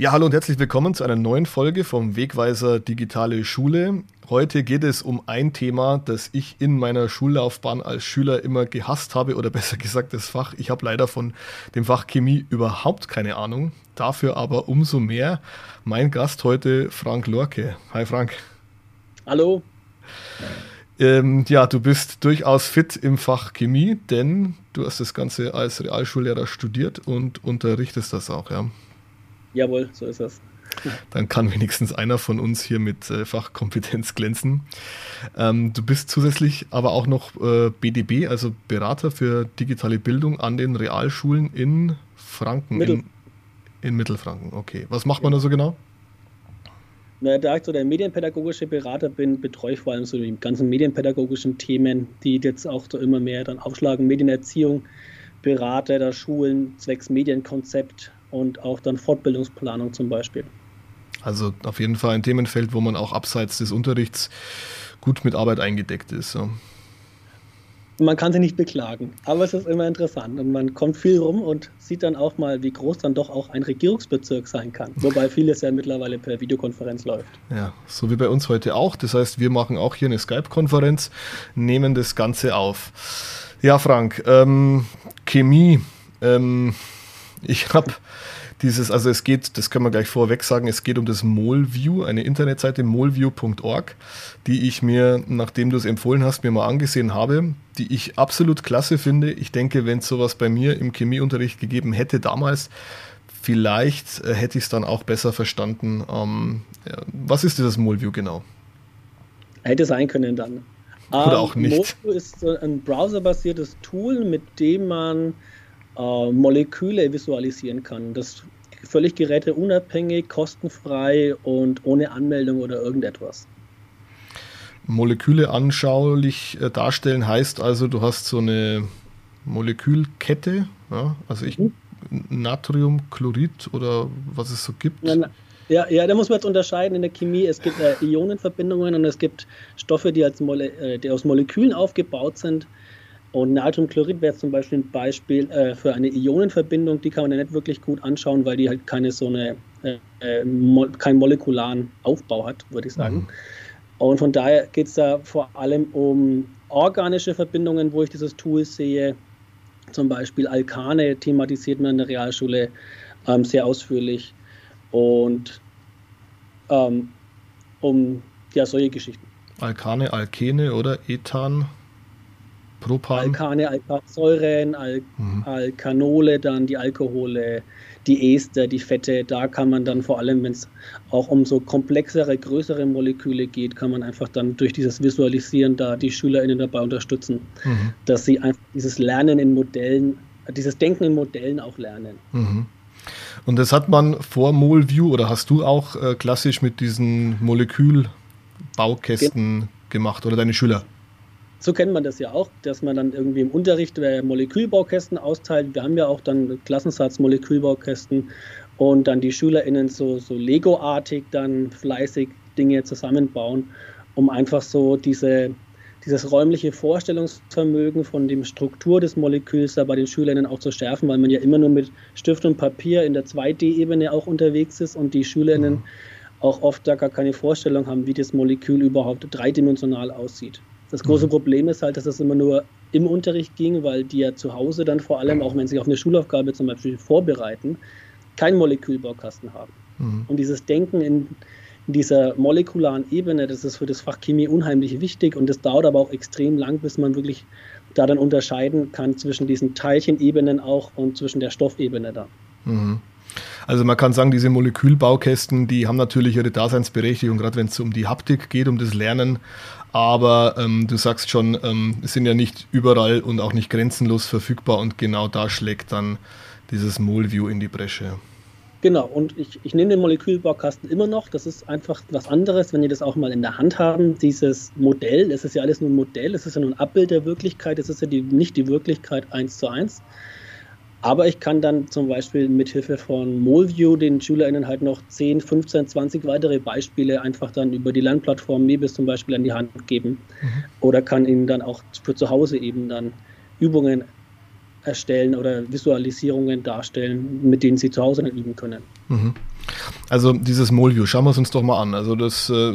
Ja, hallo und herzlich willkommen zu einer neuen Folge vom Wegweiser Digitale Schule. Heute geht es um ein Thema, das ich in meiner Schullaufbahn als Schüler immer gehasst habe oder besser gesagt das Fach. Ich habe leider von dem Fach Chemie überhaupt keine Ahnung. Dafür aber umso mehr mein Gast heute, Frank Lorke. Hi Frank. Hallo. Ähm, ja, du bist durchaus fit im Fach Chemie, denn du hast das Ganze als Realschullehrer studiert und unterrichtest das auch, ja. Jawohl, so ist es. Dann kann wenigstens einer von uns hier mit äh, Fachkompetenz glänzen. Ähm, du bist zusätzlich aber auch noch äh, BDB, also Berater für digitale Bildung an den Realschulen in Franken. Mittel. In, in, Mittelfranken, okay. Was macht man da so genau? Na, da ich so der medienpädagogische Berater bin, betreue ich vor allem so die ganzen medienpädagogischen Themen, die jetzt auch so immer mehr dann aufschlagen. Medienerziehung, Berater der Schulen zwecks Medienkonzept, und auch dann Fortbildungsplanung zum Beispiel. Also auf jeden Fall ein Themenfeld, wo man auch abseits des Unterrichts gut mit Arbeit eingedeckt ist. Ja. Man kann sich nicht beklagen, aber es ist immer interessant und man kommt viel rum und sieht dann auch mal, wie groß dann doch auch ein Regierungsbezirk sein kann. Wobei vieles ja mittlerweile per Videokonferenz läuft. Ja, so wie bei uns heute auch. Das heißt, wir machen auch hier eine Skype-Konferenz, nehmen das Ganze auf. Ja, Frank, ähm, Chemie. Ähm, ich habe dieses, also es geht, das können wir gleich vorweg sagen, es geht um das Molview, eine Internetseite molview.org, die ich mir, nachdem du es empfohlen hast, mir mal angesehen habe, die ich absolut klasse finde. Ich denke, wenn es sowas bei mir im Chemieunterricht gegeben hätte damals, vielleicht äh, hätte ich es dann auch besser verstanden. Ähm, ja, was ist dieses Molview genau? Hätte sein können dann. Oder ähm, auch nicht. Molview ist ein browserbasiertes Tool, mit dem man äh, Moleküle visualisieren kann. Das völlig geräteunabhängig, kostenfrei und ohne Anmeldung oder irgendetwas. Moleküle anschaulich äh, darstellen heißt also, du hast so eine Molekülkette, ja? also ich, mhm. Natriumchlorid oder was es so gibt. Ja, ja, ja, da muss man jetzt unterscheiden in der Chemie. Es gibt äh, Ionenverbindungen und es gibt Stoffe, die, als Mole äh, die aus Molekülen aufgebaut sind. Und Natriumchlorid wäre zum Beispiel ein Beispiel äh, für eine Ionenverbindung, die kann man ja nicht wirklich gut anschauen, weil die halt keine so eine, äh, äh mo keinen molekularen Aufbau hat, würde ich sagen. Mhm. Und von daher geht es da vor allem um organische Verbindungen, wo ich dieses Tool sehe. Zum Beispiel Alkane thematisiert man in der Realschule ähm, sehr ausführlich. Und ähm, um ja, solche Geschichten. Alkane, Alkene oder Ethan? Propan. Alkane, Alksäuren, Al mhm. Alkanole, dann die Alkohole, die Ester, die Fette. Da kann man dann vor allem, wenn es auch um so komplexere, größere Moleküle geht, kann man einfach dann durch dieses Visualisieren da die SchülerInnen dabei unterstützen, mhm. dass sie einfach dieses Lernen in Modellen, dieses Denken in Modellen auch lernen. Mhm. Und das hat man vor MolView oder hast du auch äh, klassisch mit diesen Molekülbaukästen Ge gemacht oder deine Schüler? So kennt man das ja auch, dass man dann irgendwie im Unterricht äh, Molekülbaukästen austeilt. Wir haben ja auch dann Klassensatz Molekülbaukästen und dann die SchülerInnen so, so Lego-artig dann fleißig Dinge zusammenbauen, um einfach so diese, dieses räumliche Vorstellungsvermögen von dem Struktur des Moleküls da bei den SchülerInnen auch zu schärfen, weil man ja immer nur mit Stift und Papier in der 2D-Ebene auch unterwegs ist und die SchülerInnen mhm. auch oft da gar keine Vorstellung haben, wie das Molekül überhaupt dreidimensional aussieht. Das große mhm. Problem ist halt, dass das immer nur im Unterricht ging, weil die ja zu Hause dann vor allem, auch wenn sie auf eine Schulaufgabe zum Beispiel vorbereiten, keinen Molekülbaukasten haben. Mhm. Und dieses Denken in, in, dieser molekularen Ebene, das ist für das Fach Chemie unheimlich wichtig und das dauert aber auch extrem lang, bis man wirklich da dann unterscheiden kann zwischen diesen Teilchenebenen auch und zwischen der Stoffebene da. Mhm. Also man kann sagen, diese Molekülbaukästen, die haben natürlich ihre Daseinsberechtigung, gerade wenn es um die Haptik geht, um das Lernen. Aber ähm, du sagst schon, ähm, sind ja nicht überall und auch nicht grenzenlos verfügbar und genau da schlägt dann dieses Molview in die Bresche. Genau, und ich, ich nehme den Molekülbaukasten immer noch. Das ist einfach was anderes, wenn ihr das auch mal in der Hand haben. Dieses Modell, es ist ja alles nur ein Modell, es ist ja nur ein Abbild der Wirklichkeit, es ist ja die, nicht die Wirklichkeit eins zu eins. Aber ich kann dann zum Beispiel mithilfe von Molview den SchülerInnen halt noch 10, 15, 20 weitere Beispiele einfach dann über die Lernplattform Mebis zum Beispiel an die Hand geben. Mhm. Oder kann ihnen dann auch für zu Hause eben dann Übungen erstellen oder Visualisierungen darstellen, mit denen sie zu Hause dann üben können. Mhm. Also dieses Molview, schauen wir es uns doch mal an. Also das äh,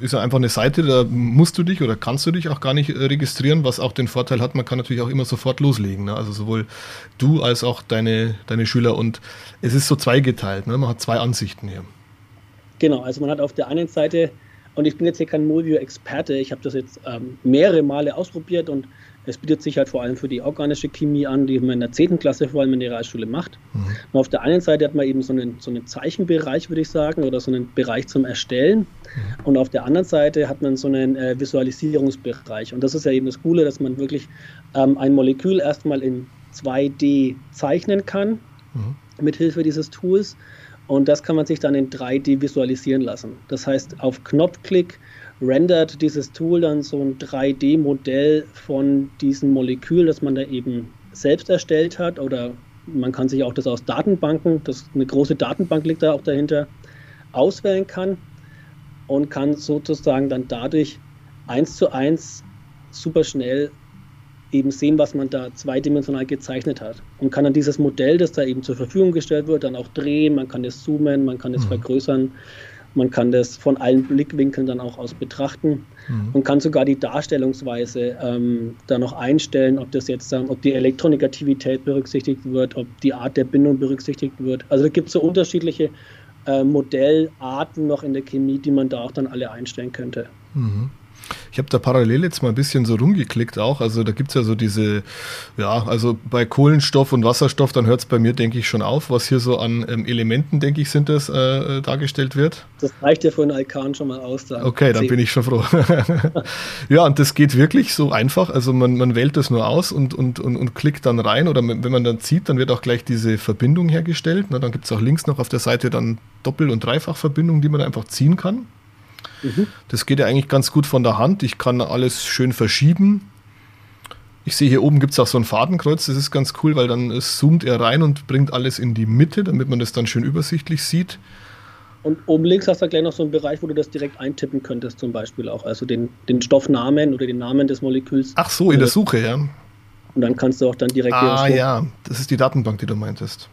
ist ja einfach eine Seite, da musst du dich oder kannst du dich auch gar nicht äh, registrieren, was auch den Vorteil hat, man kann natürlich auch immer sofort loslegen. Ne? Also sowohl du als auch deine, deine Schüler und es ist so zweigeteilt, ne? man hat zwei Ansichten hier. Genau, also man hat auf der einen Seite, und ich bin jetzt hier kein Molview-Experte, ich habe das jetzt ähm, mehrere Male ausprobiert und es bietet sich halt vor allem für die organische Chemie an, die man in der 10. Klasse vor allem in der Realschule macht. Mhm. Und auf der einen Seite hat man eben so einen, so einen Zeichenbereich, würde ich sagen, oder so einen Bereich zum Erstellen. Mhm. Und auf der anderen Seite hat man so einen äh, Visualisierungsbereich. Und das ist ja eben das Coole, dass man wirklich ähm, ein Molekül erstmal in 2D zeichnen kann, mhm. mit Hilfe dieses Tools. Und das kann man sich dann in 3D visualisieren lassen. Das heißt, auf Knopfklick rendert dieses Tool dann so ein 3D-Modell von diesem Molekül, das man da eben selbst erstellt hat. Oder man kann sich auch das aus Datenbanken, das eine große Datenbank liegt da auch dahinter, auswählen kann und kann sozusagen dann dadurch eins zu eins super schnell eben sehen, was man da zweidimensional gezeichnet hat. Und kann dann dieses Modell, das da eben zur Verfügung gestellt wird, dann auch drehen, man kann es zoomen, man kann es mhm. vergrößern man kann das von allen Blickwinkeln dann auch aus betrachten mhm. und kann sogar die Darstellungsweise ähm, da noch einstellen, ob das jetzt, ähm, ob die Elektronegativität berücksichtigt wird, ob die Art der Bindung berücksichtigt wird. Also da gibt es so unterschiedliche äh, Modellarten noch in der Chemie, die man da auch dann alle einstellen könnte. Mhm. Ich habe da parallel jetzt mal ein bisschen so rumgeklickt auch. Also da gibt es ja so diese, ja, also bei Kohlenstoff und Wasserstoff, dann hört es bei mir, denke ich, schon auf, was hier so an ähm, Elementen, denke ich, sind das, äh, dargestellt wird. Das reicht ja für einen Alkan schon mal aus. Da okay, dann bin ich schon froh. ja, und das geht wirklich so einfach. Also man, man wählt das nur aus und, und, und, und klickt dann rein. Oder wenn man dann zieht, dann wird auch gleich diese Verbindung hergestellt. Na, dann gibt es auch links noch auf der Seite dann Doppel- und Dreifachverbindungen, die man einfach ziehen kann. Mhm. Das geht ja eigentlich ganz gut von der Hand. Ich kann alles schön verschieben. Ich sehe hier oben gibt es auch so ein Fadenkreuz, das ist ganz cool, weil dann zoomt er rein und bringt alles in die Mitte, damit man das dann schön übersichtlich sieht. Und oben links hast du gleich noch so einen Bereich, wo du das direkt eintippen könntest, zum Beispiel auch. Also den, den Stoffnamen oder den Namen des Moleküls. Ach so, in der Suche, ja. Und dann kannst du auch dann direkt. Ah, ja, das ist die Datenbank, die du meintest.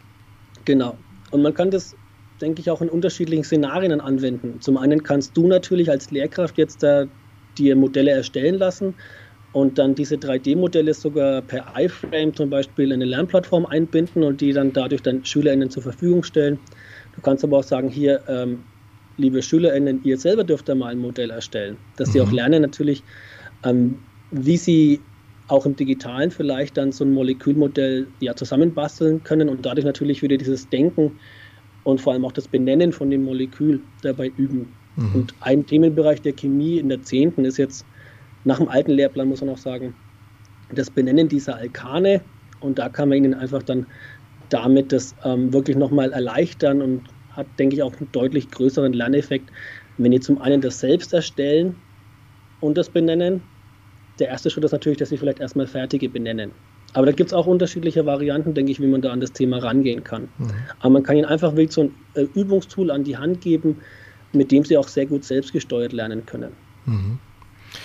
Genau. Und man kann das denke ich, auch in unterschiedlichen Szenarien anwenden. Zum einen kannst du natürlich als Lehrkraft jetzt da dir Modelle erstellen lassen und dann diese 3D-Modelle sogar per iFrame zum Beispiel in eine Lernplattform einbinden und die dann dadurch dann SchülerInnen zur Verfügung stellen. Du kannst aber auch sagen, hier, ähm, liebe SchülerInnen, ihr selber dürft da mal ein Modell erstellen, dass mhm. sie auch mhm. lernen natürlich, ähm, wie sie auch im Digitalen vielleicht dann so ein Molekülmodell ja zusammenbasteln können und dadurch natürlich wieder dieses Denken und vor allem auch das Benennen von dem Molekül dabei üben. Mhm. Und ein Themenbereich der Chemie in der 10. ist jetzt nach dem alten Lehrplan, muss man auch sagen, das Benennen dieser Alkane. Und da kann man ihnen einfach dann damit das ähm, wirklich nochmal erleichtern und hat, denke ich, auch einen deutlich größeren Lerneffekt, wenn ihr zum einen das selbst erstellen und das benennen. Der erste Schritt ist natürlich, dass sie vielleicht erstmal fertige benennen. Aber da gibt es auch unterschiedliche Varianten, denke ich, wie man da an das Thema rangehen kann. Mhm. Aber man kann ihnen einfach wirklich so ein äh, Übungstool an die Hand geben, mit dem sie auch sehr gut selbstgesteuert lernen können. Mhm.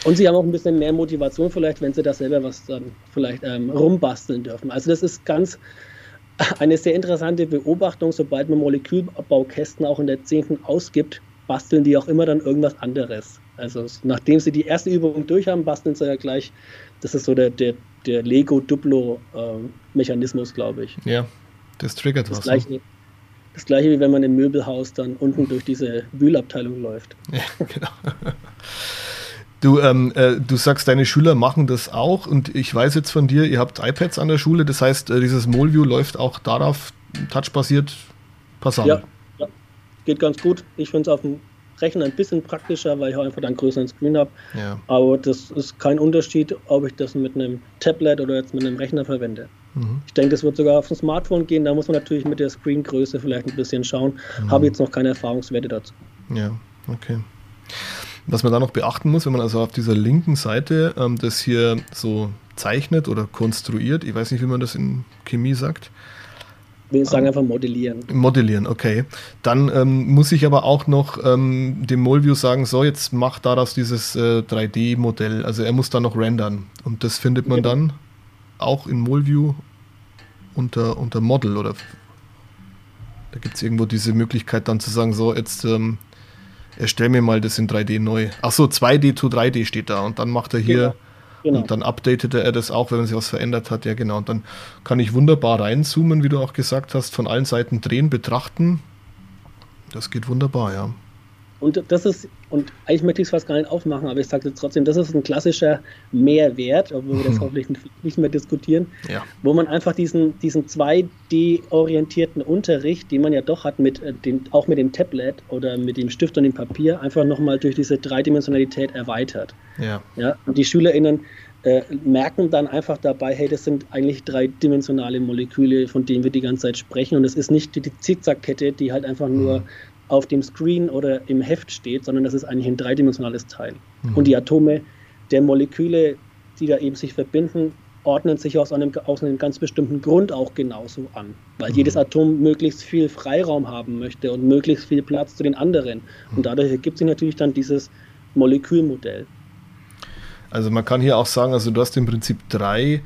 Und sie haben auch ein bisschen mehr Motivation vielleicht, wenn sie da selber was dann vielleicht ähm, rumbasteln dürfen. Also das ist ganz eine sehr interessante Beobachtung, sobald man Molekülbaukästen auch in der 10. ausgibt, basteln die auch immer dann irgendwas anderes. Also nachdem sie die erste Übung durch haben, basteln sie ja gleich, das ist so der, der der Lego-Duplo-Mechanismus, glaube ich. Ja, das triggert das was. Ne? Gleiche, das gleiche wie wenn man im Möbelhaus dann unten durch diese Wühlabteilung läuft. Ja, genau. Du, ähm, äh, du sagst, deine Schüler machen das auch und ich weiß jetzt von dir, ihr habt iPads an der Schule, das heißt, äh, dieses Molview läuft auch darauf touchbasiert passabel. Ja, ja, geht ganz gut. Ich finde es auf dem Rechner ein bisschen praktischer, weil ich auch einfach einen größeren Screen habe. Ja. Aber das ist kein Unterschied, ob ich das mit einem Tablet oder jetzt mit einem Rechner verwende. Mhm. Ich denke, das wird sogar auf dem Smartphone gehen. Da muss man natürlich mit der Screengröße vielleicht ein bisschen schauen. Mhm. Habe jetzt noch keine Erfahrungswerte dazu. Ja, okay. Was man da noch beachten muss, wenn man also auf dieser linken Seite ähm, das hier so zeichnet oder konstruiert, ich weiß nicht, wie man das in Chemie sagt, wir sagen einfach modellieren. Modellieren, okay. Dann ähm, muss ich aber auch noch ähm, dem Molview sagen, so, jetzt mach daraus dieses äh, 3D-Modell. Also er muss da noch rendern. Und das findet man genau. dann auch in Molview unter, unter Model, oder? Da gibt es irgendwo diese Möglichkeit dann zu sagen, so jetzt ähm, erstell mir mal das in 3D neu. Achso, 2D zu 3D steht da und dann macht er hier genau. Genau. und dann updatet er das auch, wenn sich was verändert hat. Ja, genau. Und dann kann ich wunderbar reinzoomen, wie du auch gesagt hast, von allen Seiten drehen, betrachten. Das geht wunderbar, ja. Und das ist, und eigentlich möchte ich es fast gar nicht aufmachen, aber ich sage jetzt trotzdem, das ist ein klassischer Mehrwert, obwohl wir das mhm. hoffentlich nicht mehr diskutieren, ja. wo man einfach diesen, diesen 2D-orientierten Unterricht, den man ja doch hat, mit äh, dem, auch mit dem Tablet oder mit dem Stift und dem Papier, einfach nochmal durch diese Dreidimensionalität erweitert. Ja. Ja, und die SchülerInnen äh, merken dann einfach dabei, hey, das sind eigentlich dreidimensionale Moleküle, von denen wir die ganze Zeit sprechen. Und es ist nicht die, die Zickzackkette, die halt einfach nur mhm auf dem Screen oder im Heft steht, sondern das ist eigentlich ein dreidimensionales Teil. Mhm. Und die Atome der Moleküle, die da eben sich verbinden, ordnen sich aus einem, aus einem ganz bestimmten Grund auch genauso an, weil mhm. jedes Atom möglichst viel Freiraum haben möchte und möglichst viel Platz zu den anderen. Mhm. Und dadurch ergibt sich natürlich dann dieses Molekülmodell. Also man kann hier auch sagen, also du hast im Prinzip drei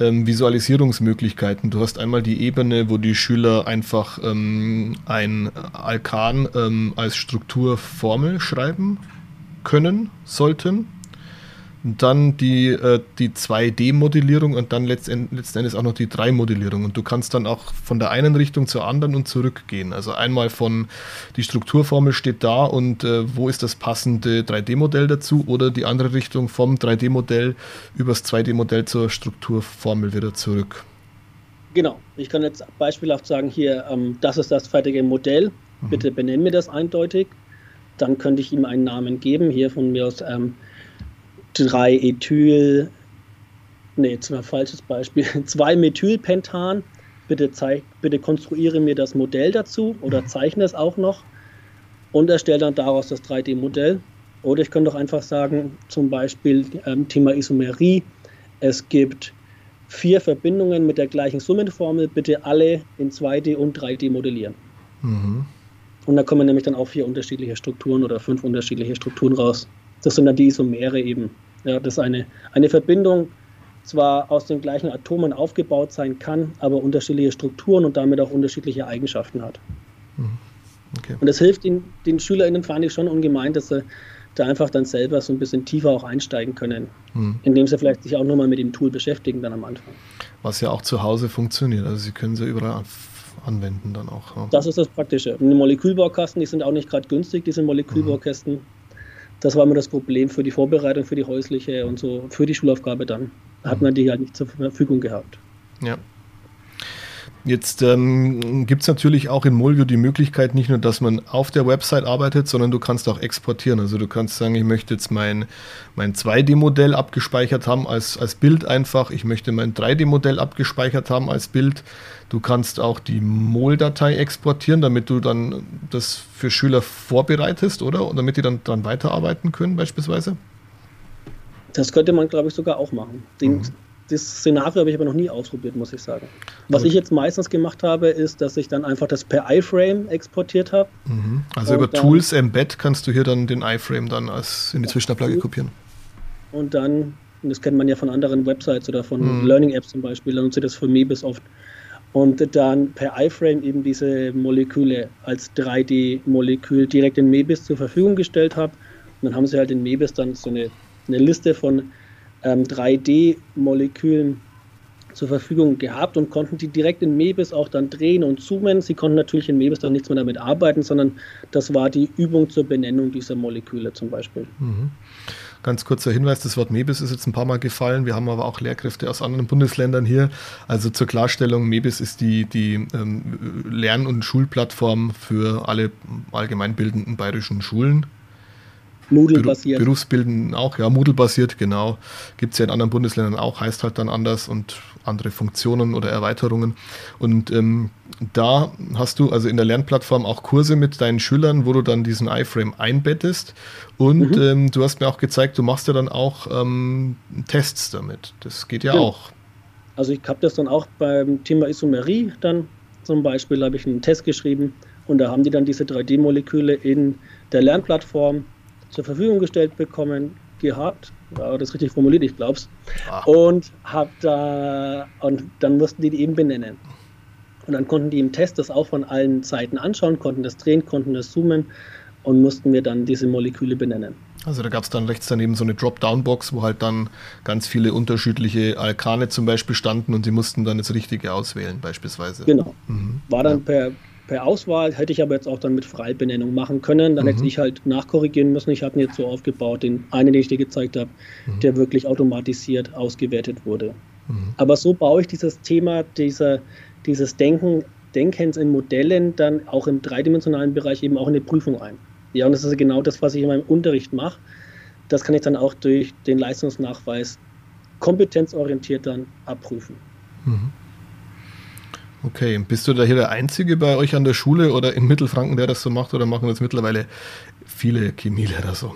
ähm, Visualisierungsmöglichkeiten. Du hast einmal die Ebene, wo die Schüler einfach ähm, ein Alkan ähm, als Strukturformel schreiben können, sollten dann die, äh, die 2D-Modellierung und dann letzten, letzten Endes auch noch die 3-Modellierung. Und du kannst dann auch von der einen Richtung zur anderen und zurückgehen. Also einmal von die Strukturformel steht da und äh, wo ist das passende 3D-Modell dazu oder die andere Richtung vom 3D-Modell übers 2D-Modell zur Strukturformel wieder zurück. Genau, ich kann jetzt beispielhaft sagen, hier, ähm, das ist das fertige Modell, mhm. bitte benennen mir das eindeutig. Dann könnte ich ihm einen Namen geben, hier von mir aus ähm, 3-Ethyl, nee, jetzt war ein falsches Beispiel, 2-Methylpentan. Bitte, zeig, bitte konstruiere mir das Modell dazu oder mhm. zeichne es auch noch und erstelle dann daraus das 3D-Modell. Oder ich könnte doch einfach sagen, zum Beispiel ähm, Thema Isomerie. Es gibt vier Verbindungen mit der gleichen Summenformel, bitte alle in 2D und 3D modellieren. Mhm. Und da kommen nämlich dann auch vier unterschiedliche Strukturen oder fünf unterschiedliche Strukturen raus. Das sind dann die Isomere eben. Ja, dass eine, eine Verbindung zwar aus den gleichen Atomen aufgebaut sein kann, aber unterschiedliche Strukturen und damit auch unterschiedliche Eigenschaften hat. Mhm. Okay. Und das hilft den, den SchülerInnen, fand ich schon ungemein, dass sie da einfach dann selber so ein bisschen tiefer auch einsteigen können, mhm. indem sie vielleicht sich auch nochmal mit dem Tool beschäftigen dann am Anfang. Was ja auch zu Hause funktioniert, also sie können sie überall anwenden dann auch. Ja. Das ist das Praktische. Und die Molekülbaukasten, die sind auch nicht gerade günstig, diese Molekülbaukästen. Mhm das war immer das Problem für die Vorbereitung, für die häusliche und so, für die Schulaufgabe dann. Hat man die halt nicht zur Verfügung gehabt. Ja. Jetzt ähm, gibt es natürlich auch in Molvio die Möglichkeit, nicht nur, dass man auf der Website arbeitet, sondern du kannst auch exportieren. Also du kannst sagen, ich möchte jetzt mein, mein 2D-Modell abgespeichert haben als, als Bild einfach, ich möchte mein 3D-Modell abgespeichert haben als Bild. Du kannst auch die MOL-Datei exportieren, damit du dann das für Schüler vorbereitest, oder? Und damit die dann dran weiterarbeiten können beispielsweise? Das könnte man, glaube ich, sogar auch machen. Den, mhm das Szenario habe ich aber noch nie ausprobiert, muss ich sagen. Was also, ich jetzt meistens gemacht habe, ist, dass ich dann einfach das per iFrame exportiert habe. Mhm. Also über Tools Embed kannst du hier dann den iFrame dann als in die Zwischenablage kopieren. Und dann, das kennt man ja von anderen Websites oder von mhm. Learning Apps zum Beispiel, dann nutze ich das für Mebis oft. Und dann per iFrame eben diese Moleküle als 3D-Molekül direkt in Mebis zur Verfügung gestellt habe. Und dann haben sie halt in Mebis dann so eine, eine Liste von ähm, 3D-Molekülen zur Verfügung gehabt und konnten die direkt in Mebis auch dann drehen und zoomen. Sie konnten natürlich in Mebis dann nichts mehr damit arbeiten, sondern das war die Übung zur Benennung dieser Moleküle zum Beispiel. Mhm. Ganz kurzer Hinweis, das Wort MEBIS ist jetzt ein paar Mal gefallen. Wir haben aber auch Lehrkräfte aus anderen Bundesländern hier. Also zur Klarstellung, MEBIS ist die, die ähm, Lern- und Schulplattform für alle allgemeinbildenden bayerischen Schulen. Moodle-basiert. Berufsbilden auch, ja, Moodle-basiert, genau. Gibt es ja in anderen Bundesländern auch, heißt halt dann anders und andere Funktionen oder Erweiterungen. Und ähm, da hast du also in der Lernplattform auch Kurse mit deinen Schülern, wo du dann diesen iFrame einbettest. Und mhm. ähm, du hast mir auch gezeigt, du machst ja dann auch ähm, Tests damit. Das geht ja, ja. auch. Also ich habe das dann auch beim Thema Isomerie dann zum Beispiel, habe ich einen Test geschrieben und da haben die dann diese 3D-Moleküle in der Lernplattform zur Verfügung gestellt bekommen gehabt. War das richtig formuliert, ich glaub's. Ah. Und hab da und dann mussten die die eben benennen. Und dann konnten die im Test das auch von allen Seiten anschauen, konnten das drehen, konnten das zoomen und mussten mir dann diese Moleküle benennen. Also da gab es dann rechts daneben so eine Dropdown-Box, wo halt dann ganz viele unterschiedliche Alkane zum Beispiel standen und sie mussten dann das Richtige auswählen beispielsweise. Genau. Mhm. War dann ja. per, per Auswahl, hätte ich aber jetzt auch dann mit Freibenennung machen können. Dann mhm. hätte ich halt nachkorrigieren müssen. Ich habe ihn jetzt so aufgebaut, den einen, den ich dir gezeigt habe, mhm. der wirklich automatisiert ausgewertet wurde. Mhm. Aber so baue ich dieses Thema, dieser, dieses Denken, Denkens in Modellen dann auch im dreidimensionalen Bereich eben auch in eine Prüfung ein. Ja, und das ist genau das, was ich in meinem Unterricht mache. Das kann ich dann auch durch den Leistungsnachweis kompetenzorientiert dann abprüfen. Mhm. Okay, bist du da hier der Einzige bei euch an der Schule oder in Mittelfranken, der das so macht, oder machen das mittlerweile viele Chemielehrer so?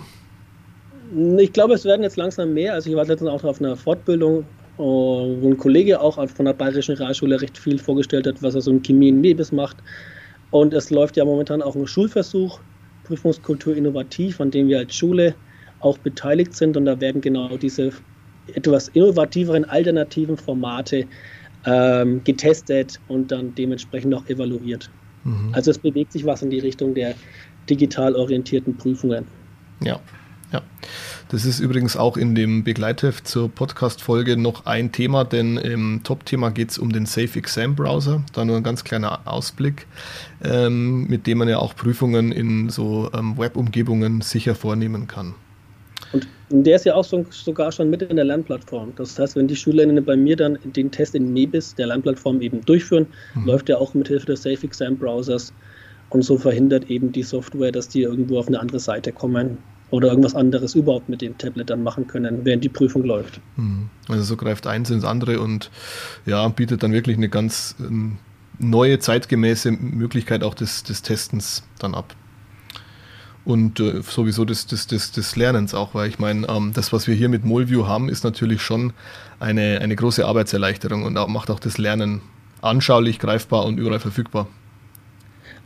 Ich glaube, es werden jetzt langsam mehr. Also ich war letztens auch auf einer Fortbildung, wo ein Kollege auch von der Bayerischen Realschule recht viel vorgestellt hat, was er so in Chemie in Nebis macht. Und es läuft ja momentan auch ein Schulversuch Prüfungskultur innovativ, an dem wir als Schule auch beteiligt sind. Und da werden genau diese etwas innovativeren, alternativen Formate ähm, getestet und dann dementsprechend auch evaluiert. Mhm. Also es bewegt sich was in die Richtung der digital orientierten Prüfungen. Ja, ja. Das ist übrigens auch in dem Begleitheft zur Podcast-Folge noch ein Thema, denn im Top-Thema geht es um den Safe Exam Browser. Da nur ein ganz kleiner Ausblick, ähm, mit dem man ja auch Prüfungen in so ähm, Web-Umgebungen sicher vornehmen kann. Und der ist ja auch so, sogar schon mit in der Lernplattform. Das heißt, wenn die Schülerinnen bei mir dann den Test in Nebis, der Lernplattform, eben durchführen, mhm. läuft der auch mit Hilfe des Safe Exam Browsers. Und so verhindert eben die Software, dass die irgendwo auf eine andere Seite kommen oder irgendwas anderes überhaupt mit dem Tablet dann machen können, während die Prüfung läuft. Mhm. Also so greift eins ins andere und ja, bietet dann wirklich eine ganz ähm, neue, zeitgemäße Möglichkeit auch des, des Testens dann ab. Und äh, sowieso des, des, des, des Lernens auch, weil ich meine, ähm, das, was wir hier mit Molview haben, ist natürlich schon eine, eine große Arbeitserleichterung und auch, macht auch das Lernen anschaulich, greifbar und überall verfügbar.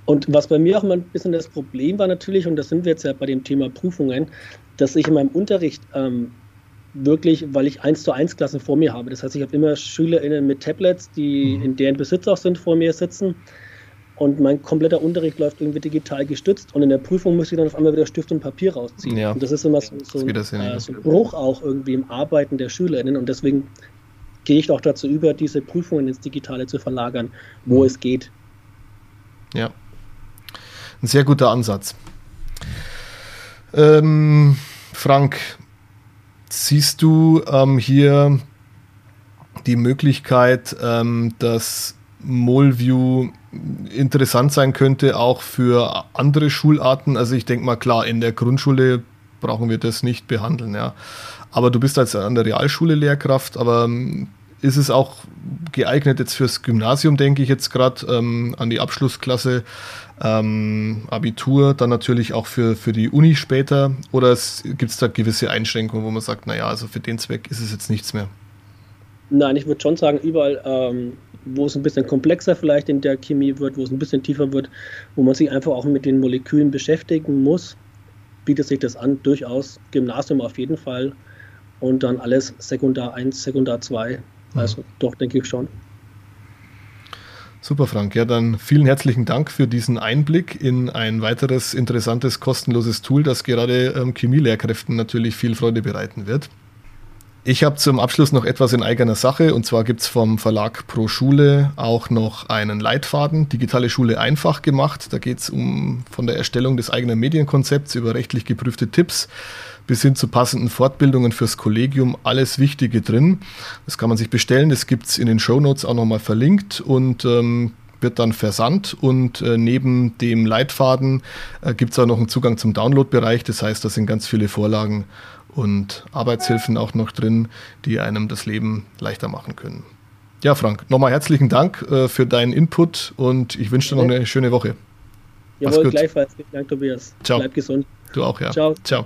Und was bei mir auch mal ein bisschen das Problem war natürlich, und da sind wir jetzt ja bei dem Thema Prüfungen, dass ich in meinem Unterricht ähm, wirklich, weil ich 1 zu 1 Klassen vor mir habe. Das heißt, ich habe immer SchülerInnen mit Tablets, die mhm. in deren Besitz auch sind, vor mir sitzen. Und mein kompletter Unterricht läuft irgendwie digital gestützt und in der Prüfung muss ich dann auf einmal wieder Stift und Papier rausziehen. Ja. Und das ist immer so, so, ein, äh, so ein Bruch auch irgendwie im Arbeiten der SchülerInnen und deswegen gehe ich auch dazu über, diese Prüfungen ins Digitale zu verlagern, wo mhm. es geht. Ja, ein sehr guter Ansatz. Ähm, Frank, siehst du ähm, hier die Möglichkeit, ähm, dass Molview interessant sein könnte, auch für andere Schularten? Also ich denke mal, klar, in der Grundschule brauchen wir das nicht behandeln, ja. Aber du bist als an der Realschule Lehrkraft, aber ähm, ist es auch geeignet jetzt fürs Gymnasium, denke ich jetzt gerade ähm, an die Abschlussklasse, ähm, Abitur, dann natürlich auch für, für die Uni später? Oder gibt es da gewisse Einschränkungen, wo man sagt, naja, also für den Zweck ist es jetzt nichts mehr? Nein, ich würde schon sagen, überall, ähm, wo es ein bisschen komplexer vielleicht in der Chemie wird, wo es ein bisschen tiefer wird, wo man sich einfach auch mit den Molekülen beschäftigen muss, bietet sich das an, durchaus. Gymnasium auf jeden Fall und dann alles Sekundar 1, Sekundar 2. Mhm. Also mhm. doch, denke ich schon. Super, Frank. Ja, dann vielen herzlichen Dank für diesen Einblick in ein weiteres interessantes, kostenloses Tool, das gerade ähm, Chemielehrkräften natürlich viel Freude bereiten wird. Ich habe zum Abschluss noch etwas in eigener Sache und zwar gibt es vom Verlag Pro Schule auch noch einen Leitfaden, Digitale Schule einfach gemacht. Da geht es um von der Erstellung des eigenen Medienkonzepts über rechtlich geprüfte Tipps bis hin zu passenden Fortbildungen fürs Kollegium, alles Wichtige drin. Das kann man sich bestellen, das gibt es in den Show Notes auch nochmal verlinkt und ähm, wird dann versandt und äh, neben dem Leitfaden äh, gibt es auch noch einen Zugang zum Download-Bereich. Das heißt, da sind ganz viele Vorlagen und Arbeitshilfen auch noch drin, die einem das Leben leichter machen können. Ja, Frank, nochmal herzlichen Dank äh, für deinen Input und ich wünsche dir noch eine schöne Woche. Jawohl, gleichfalls. Vielen Dank, Tobias. Ciao. Bleib gesund. Du auch, ja. Ciao. Ciao.